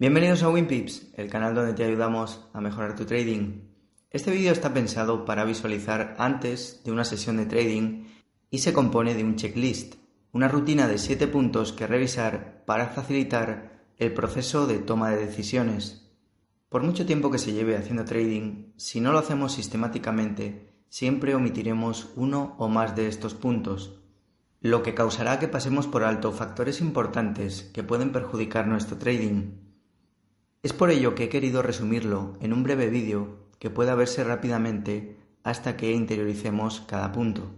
Bienvenidos a WinPips, el canal donde te ayudamos a mejorar tu trading. Este vídeo está pensado para visualizar antes de una sesión de trading y se compone de un checklist, una rutina de 7 puntos que revisar para facilitar el proceso de toma de decisiones. Por mucho tiempo que se lleve haciendo trading, si no lo hacemos sistemáticamente, siempre omitiremos uno o más de estos puntos, lo que causará que pasemos por alto factores importantes que pueden perjudicar nuestro trading. Es por ello que he querido resumirlo en un breve vídeo que pueda verse rápidamente hasta que interioricemos cada punto.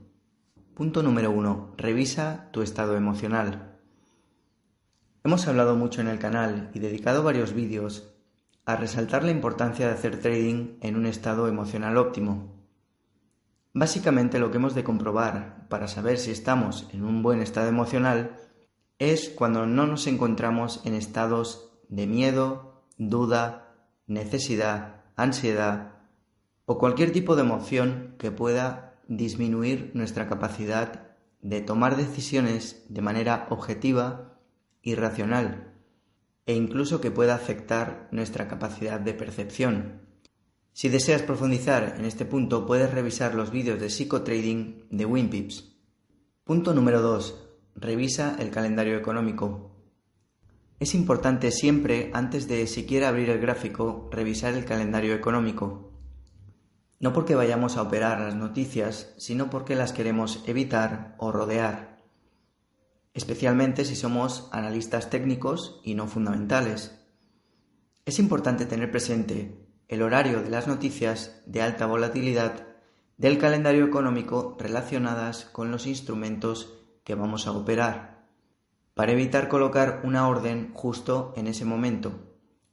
Punto número 1. Revisa tu estado emocional. Hemos hablado mucho en el canal y dedicado varios vídeos a resaltar la importancia de hacer trading en un estado emocional óptimo. Básicamente lo que hemos de comprobar para saber si estamos en un buen estado emocional es cuando no nos encontramos en estados de miedo, duda, necesidad, ansiedad o cualquier tipo de emoción que pueda disminuir nuestra capacidad de tomar decisiones de manera objetiva y racional e incluso que pueda afectar nuestra capacidad de percepción. Si deseas profundizar en este punto puedes revisar los vídeos de psicotrading de WinPips. Punto número 2. Revisa el calendario económico. Es importante siempre, antes de siquiera abrir el gráfico, revisar el calendario económico. No porque vayamos a operar las noticias, sino porque las queremos evitar o rodear. Especialmente si somos analistas técnicos y no fundamentales. Es importante tener presente el horario de las noticias de alta volatilidad del calendario económico relacionadas con los instrumentos que vamos a operar para evitar colocar una orden justo en ese momento,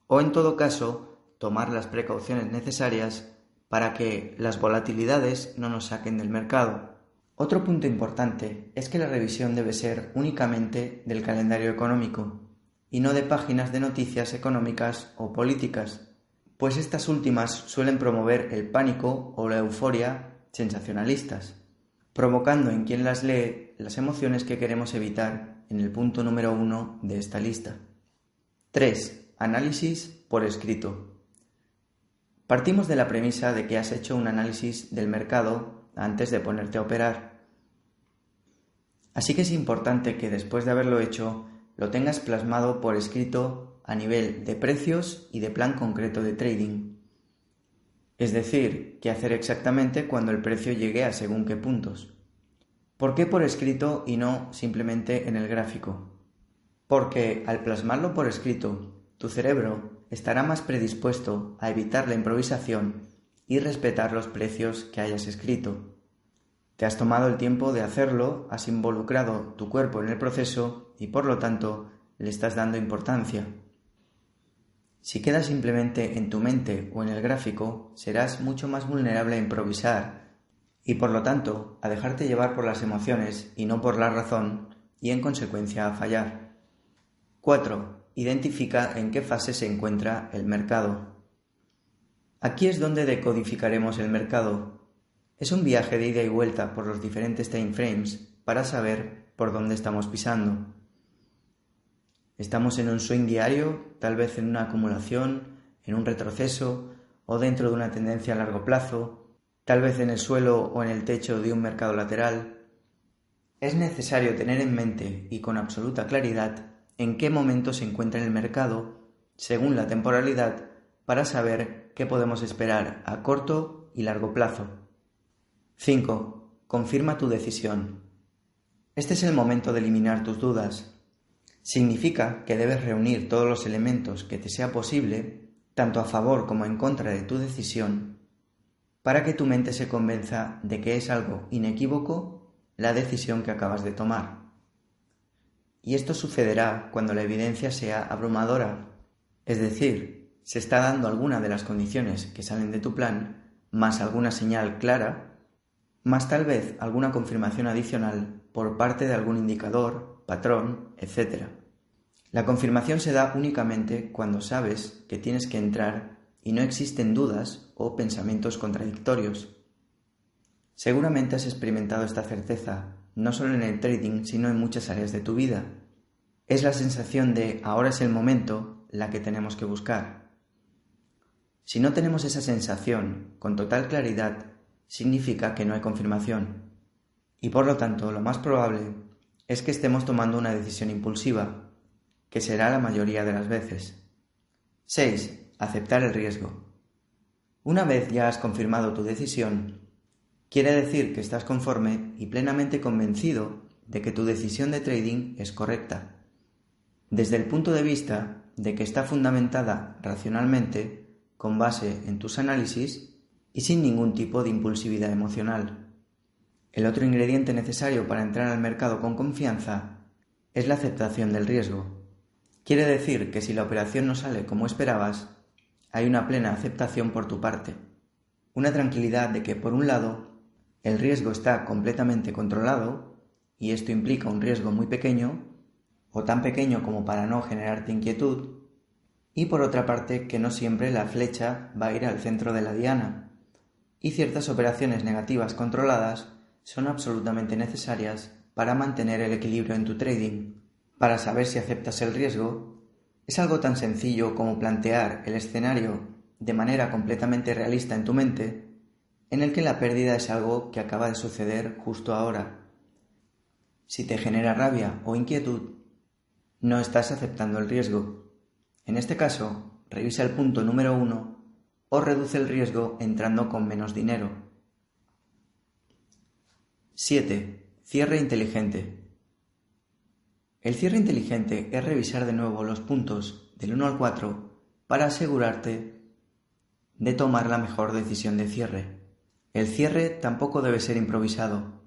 o en todo caso, tomar las precauciones necesarias para que las volatilidades no nos saquen del mercado. Otro punto importante es que la revisión debe ser únicamente del calendario económico y no de páginas de noticias económicas o políticas, pues estas últimas suelen promover el pánico o la euforia sensacionalistas, provocando en quien las lee las emociones que queremos evitar en el punto número uno de esta lista. 3. Análisis por escrito. Partimos de la premisa de que has hecho un análisis del mercado antes de ponerte a operar. Así que es importante que después de haberlo hecho lo tengas plasmado por escrito a nivel de precios y de plan concreto de trading. Es decir, qué hacer exactamente cuando el precio llegue a según qué puntos. ¿Por qué por escrito y no simplemente en el gráfico? Porque al plasmarlo por escrito, tu cerebro estará más predispuesto a evitar la improvisación y respetar los precios que hayas escrito. Te has tomado el tiempo de hacerlo, has involucrado tu cuerpo en el proceso y por lo tanto le estás dando importancia. Si queda simplemente en tu mente o en el gráfico, serás mucho más vulnerable a improvisar y por lo tanto a dejarte llevar por las emociones y no por la razón y en consecuencia a fallar. 4. Identifica en qué fase se encuentra el mercado. Aquí es donde decodificaremos el mercado. Es un viaje de ida y vuelta por los diferentes time frames para saber por dónde estamos pisando. Estamos en un swing diario, tal vez en una acumulación, en un retroceso o dentro de una tendencia a largo plazo, tal vez en el suelo o en el techo de un mercado lateral, es necesario tener en mente y con absoluta claridad en qué momento se encuentra en el mercado, según la temporalidad, para saber qué podemos esperar a corto y largo plazo. 5. Confirma tu decisión. Este es el momento de eliminar tus dudas. Significa que debes reunir todos los elementos que te sea posible, tanto a favor como en contra de tu decisión, para que tu mente se convenza de que es algo inequívoco la decisión que acabas de tomar. Y esto sucederá cuando la evidencia sea abrumadora, es decir, se está dando alguna de las condiciones que salen de tu plan, más alguna señal clara, más tal vez alguna confirmación adicional por parte de algún indicador, patrón, etc. La confirmación se da únicamente cuando sabes que tienes que entrar y no existen dudas o pensamientos contradictorios. Seguramente has experimentado esta certeza, no solo en el trading, sino en muchas áreas de tu vida. Es la sensación de ahora es el momento la que tenemos que buscar. Si no tenemos esa sensación con total claridad, significa que no hay confirmación. Y por lo tanto, lo más probable es que estemos tomando una decisión impulsiva, que será la mayoría de las veces. 6. Aceptar el riesgo. Una vez ya has confirmado tu decisión, quiere decir que estás conforme y plenamente convencido de que tu decisión de trading es correcta. Desde el punto de vista de que está fundamentada racionalmente, con base en tus análisis y sin ningún tipo de impulsividad emocional. El otro ingrediente necesario para entrar al mercado con confianza es la aceptación del riesgo. Quiere decir que si la operación no sale como esperabas, hay una plena aceptación por tu parte. Una tranquilidad de que, por un lado, el riesgo está completamente controlado, y esto implica un riesgo muy pequeño, o tan pequeño como para no generarte inquietud, y por otra parte que no siempre la flecha va a ir al centro de la diana, y ciertas operaciones negativas controladas son absolutamente necesarias para mantener el equilibrio en tu trading. Para saber si aceptas el riesgo, es algo tan sencillo como plantear el escenario de manera completamente realista en tu mente, en el que la pérdida es algo que acaba de suceder justo ahora. Si te genera rabia o inquietud, no estás aceptando el riesgo. En este caso, revisa el punto número uno o reduce el riesgo entrando con menos dinero. 7. Cierre inteligente. El cierre inteligente es revisar de nuevo los puntos del 1 al 4 para asegurarte de tomar la mejor decisión de cierre. El cierre tampoco debe ser improvisado,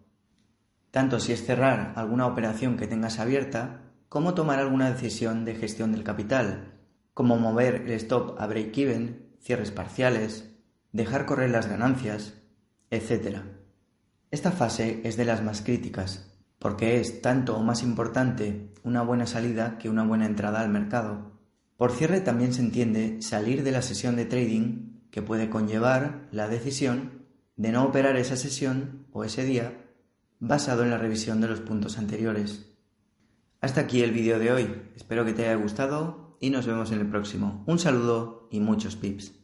tanto si es cerrar alguna operación que tengas abierta, como tomar alguna decisión de gestión del capital, como mover el stop a break-even, cierres parciales, dejar correr las ganancias, etc. Esta fase es de las más críticas, porque es tanto o más importante una buena salida que una buena entrada al mercado. Por cierre también se entiende salir de la sesión de trading que puede conllevar la decisión de no operar esa sesión o ese día basado en la revisión de los puntos anteriores. Hasta aquí el vídeo de hoy, espero que te haya gustado y nos vemos en el próximo. Un saludo y muchos pips.